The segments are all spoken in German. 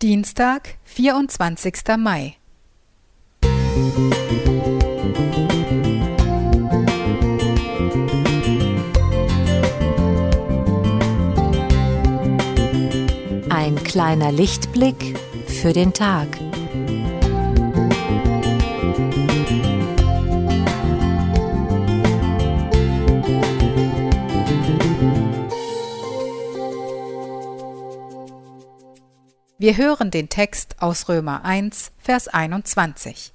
Dienstag, 24. Mai. Ein kleiner Lichtblick für den Tag. Wir hören den Text aus Römer 1, Vers 21.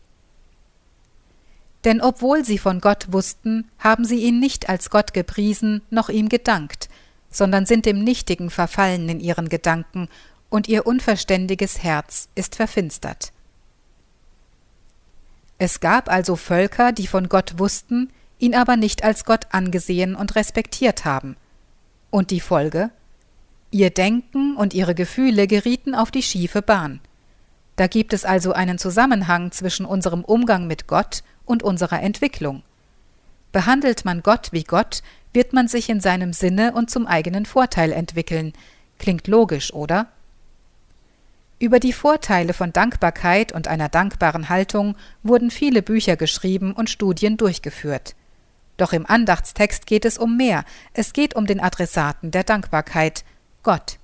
Denn obwohl sie von Gott wussten, haben sie ihn nicht als Gott gepriesen, noch ihm gedankt, sondern sind dem Nichtigen verfallen in ihren Gedanken, und ihr unverständiges Herz ist verfinstert. Es gab also Völker, die von Gott wussten, ihn aber nicht als Gott angesehen und respektiert haben. Und die Folge? Ihr Denken und ihre Gefühle gerieten auf die schiefe Bahn. Da gibt es also einen Zusammenhang zwischen unserem Umgang mit Gott und unserer Entwicklung. Behandelt man Gott wie Gott, wird man sich in seinem Sinne und zum eigenen Vorteil entwickeln. Klingt logisch, oder? Über die Vorteile von Dankbarkeit und einer dankbaren Haltung wurden viele Bücher geschrieben und Studien durchgeführt. Doch im Andachtstext geht es um mehr, es geht um den Adressaten der Dankbarkeit, Gott.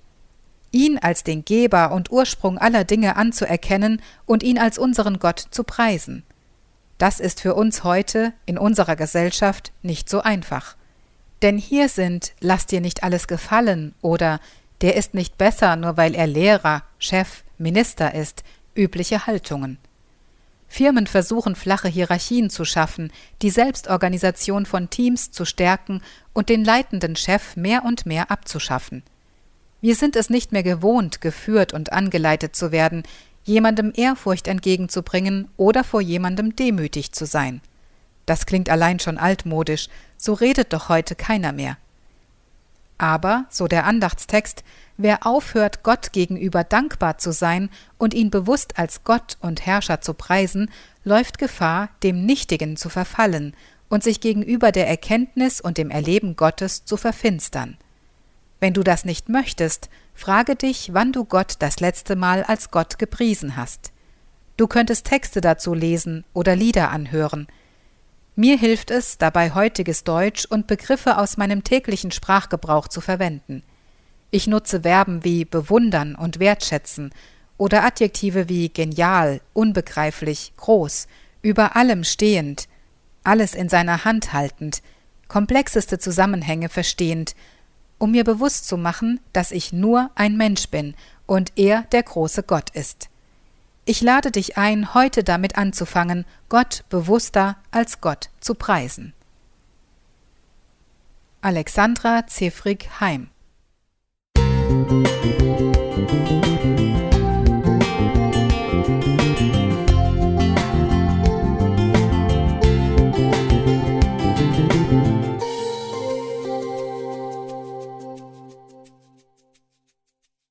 Ihn als den Geber und Ursprung aller Dinge anzuerkennen und ihn als unseren Gott zu preisen. Das ist für uns heute in unserer Gesellschaft nicht so einfach. Denn hier sind Lass dir nicht alles gefallen oder Der ist nicht besser, nur weil er Lehrer, Chef, Minister ist, übliche Haltungen. Firmen versuchen flache Hierarchien zu schaffen, die Selbstorganisation von Teams zu stärken und den leitenden Chef mehr und mehr abzuschaffen. Wir sind es nicht mehr gewohnt, geführt und angeleitet zu werden, jemandem Ehrfurcht entgegenzubringen oder vor jemandem demütig zu sein. Das klingt allein schon altmodisch, so redet doch heute keiner mehr. Aber, so der Andachtstext, wer aufhört, Gott gegenüber dankbar zu sein und ihn bewusst als Gott und Herrscher zu preisen, läuft Gefahr, dem Nichtigen zu verfallen und sich gegenüber der Erkenntnis und dem Erleben Gottes zu verfinstern. Wenn du das nicht möchtest, frage dich, wann du Gott das letzte Mal als Gott gepriesen hast. Du könntest Texte dazu lesen oder Lieder anhören. Mir hilft es, dabei heutiges Deutsch und Begriffe aus meinem täglichen Sprachgebrauch zu verwenden. Ich nutze Verben wie bewundern und wertschätzen oder Adjektive wie genial, unbegreiflich, groß, über allem stehend, alles in seiner Hand haltend, komplexeste Zusammenhänge verstehend um mir bewusst zu machen, dass ich nur ein Mensch bin und er der große Gott ist. Ich lade dich ein, heute damit anzufangen, Gott bewusster als Gott zu preisen. Alexandra Zefrig Heim Musik